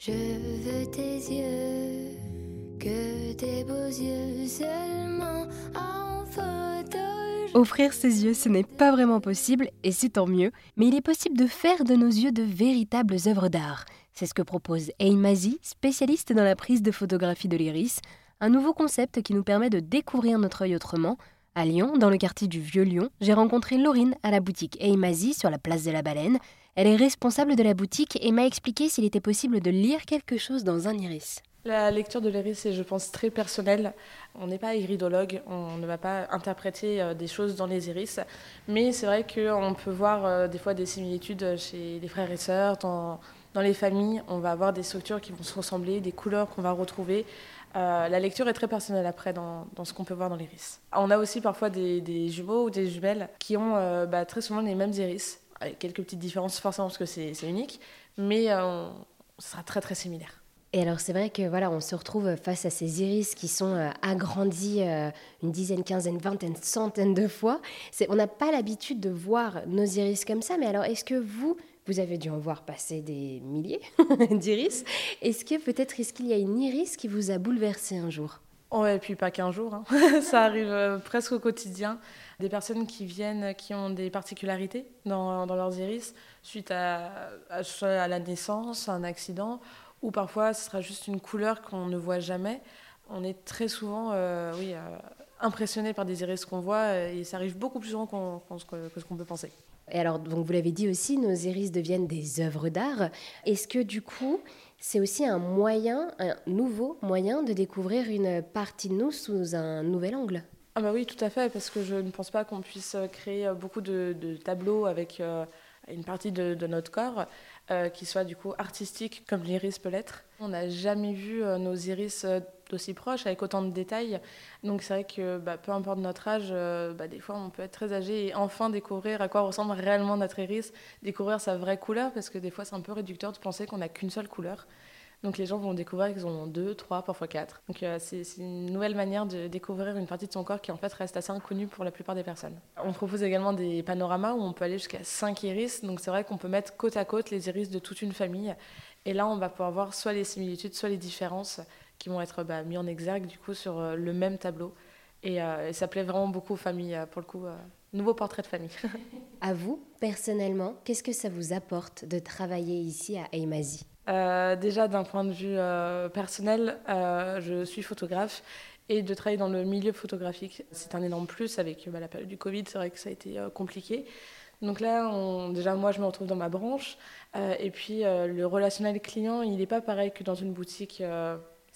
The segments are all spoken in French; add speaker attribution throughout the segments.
Speaker 1: Je veux tes yeux, que tes beaux yeux seulement en photo.
Speaker 2: Offrir ses yeux, ce n'est pas vraiment possible, et c'est tant mieux, mais il est possible de faire de nos yeux de véritables œuvres d'art. C'est ce que propose Mazi, spécialiste dans la prise de photographie de l'iris, un nouveau concept qui nous permet de découvrir notre œil autrement. À Lyon, dans le quartier du Vieux Lyon, j'ai rencontré Laurine à la boutique Mazi sur la place de la Baleine. Elle est responsable de la boutique et m'a expliqué s'il était possible de lire quelque chose dans un iris.
Speaker 3: La lecture de l'iris est, je pense, très personnelle. On n'est pas iridologue, on ne va pas interpréter euh, des choses dans les iris, mais c'est vrai qu'on peut voir euh, des fois des similitudes chez les frères et sœurs, dans, dans les familles. On va avoir des structures qui vont se ressembler, des couleurs qu'on va retrouver. Euh, la lecture est très personnelle après dans, dans ce qu'on peut voir dans l'iris. On a aussi parfois des, jumeaux ou des jumelles qui ont bah, très souvent les mêmes iris quelques petites différences forcément parce que c'est unique, mais euh, ce sera très très similaire.
Speaker 2: Et alors c'est vrai que voilà, on se retrouve face à ces iris qui sont euh, agrandis euh, une dizaine, quinzaine, vingtaine, centaine de fois. On n'a pas l'habitude de voir nos iris comme ça, mais alors est-ce que vous, vous avez dû en voir passer des milliers d'iris? Est-ce que peut-être est-ce qu'il y a une iris qui vous a bouleversé un jour?
Speaker 3: Ouais, et puis pas qu'un jour, hein. ça arrive presque au quotidien des personnes qui viennent, qui ont des particularités dans, dans leurs iris suite à, à, la naissance, à un accident, ou parfois ce sera juste une couleur qu'on ne voit jamais. On est très souvent euh, oui, euh, impressionné par des iris qu'on voit et ça arrive beaucoup plus souvent que ce qu'on peut penser.
Speaker 2: Et alors, donc vous l'avez dit aussi, nos iris deviennent des œuvres d'art. Est-ce que du coup, c'est aussi un moyen, un nouveau moyen de découvrir une partie de nous sous un nouvel angle?
Speaker 3: Ah bah oui, tout à fait, parce que je ne pense pas qu'on puisse créer beaucoup de, tableaux avec euh, une partie de, notre corps euh, qui soit du coup artistique comme l'iris peut l'être. On n'a jamais vu euh, nos iris d'aussi proches, avec autant de détails. Donc c'est vrai que bah, peu importe notre âge, bah, des fois on peut être très âgé et enfin découvrir à quoi ressemble réellement notre iris, découvrir sa vraie couleur, parce que des fois c'est un peu réducteur de penser qu'on n'a qu'une seule couleur. Donc les gens vont découvrir qu'ils en ont deux, trois, parfois quatre. Donc euh, c'est une nouvelle manière de découvrir une partie de son corps qui en fait reste assez inconnue pour la plupart des personnes. On propose également des panoramas où on peut aller jusqu'à 5 iris. Donc c'est vrai qu'on peut mettre côte à côte les iris de toute une famille. Et là, on va pouvoir voir soit les similitudes, soit les différences qui vont être bah, mis en exergue du coup sur euh, le même tableau. Et, euh, ça plaît vraiment beaucoup aux familles, pour le coup. Nouveau portrait de famille.
Speaker 2: à vous, personnellement, qu'est-ce que ça vous apporte de travailler ici à Eimazi
Speaker 3: euh, déjà, d'un point de vue euh, personnel, euh, je suis photographe et de travailler dans le milieu photographique, c'est un énorme plus avec bah, la période du Covid, c'est vrai que ça a été compliqué. Donc là, déjà, moi, je me retrouve dans ma branche. et puis, le relationnel client, il n'est pas pareil que dans une boutique.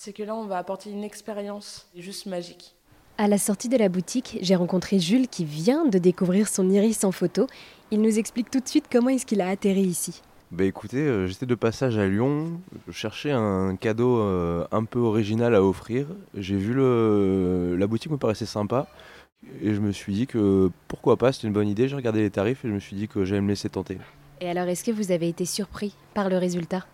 Speaker 3: C'est que là, on va apporter une expérience juste magique.
Speaker 2: À la sortie de la boutique, j'ai rencontré Jules qui vient de découvrir son iris en photo. Il nous explique tout de suite comment est-ce qu'il a atterri ici.
Speaker 4: Bah écoutez, euh, j'étais de passage à Lyon, je cherchais un cadeau euh, un peu original à offrir. J'ai vu le, la boutique me paraissait sympa et je me suis dit que pourquoi pas, c'était une bonne idée. J'ai regardé les tarifs et je me suis dit que j'allais me laisser tenter.
Speaker 2: Et alors, est-ce que vous avez été surpris par le résultat?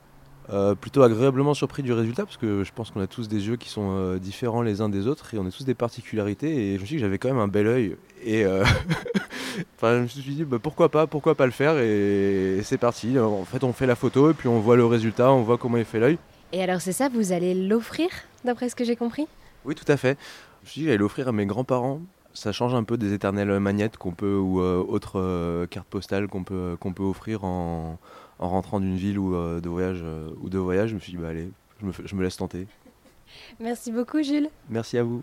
Speaker 4: Euh, plutôt agréablement surpris du résultat parce que je pense qu'on a tous des yeux qui sont euh, différents les uns des autres et on a tous des particularités et je me suis dit que j'avais quand même un bel œil et euh, enfin, je me suis dit bah, pourquoi pas pourquoi pas le faire et, c'est parti. En fait on fait la photo et puis on voit le résultat on voit comment il fait l'œil.
Speaker 2: Et alors c'est ça vous allez l'offrir d'après ce que j'ai compris?
Speaker 4: Oui tout à fait. Je me suis dit j'allais l'offrir à mes grands-parents. Ça change un peu des éternelles magnettes qu'on peut ou autres cartes postales qu'on peut qu'on peut offrir en en rentrant d'une ville ou euh, de voyage euh, ou de voyage, je me suis dit bah allez, je me, je me laisse tenter.
Speaker 2: Merci beaucoup Jules.
Speaker 4: Merci à vous.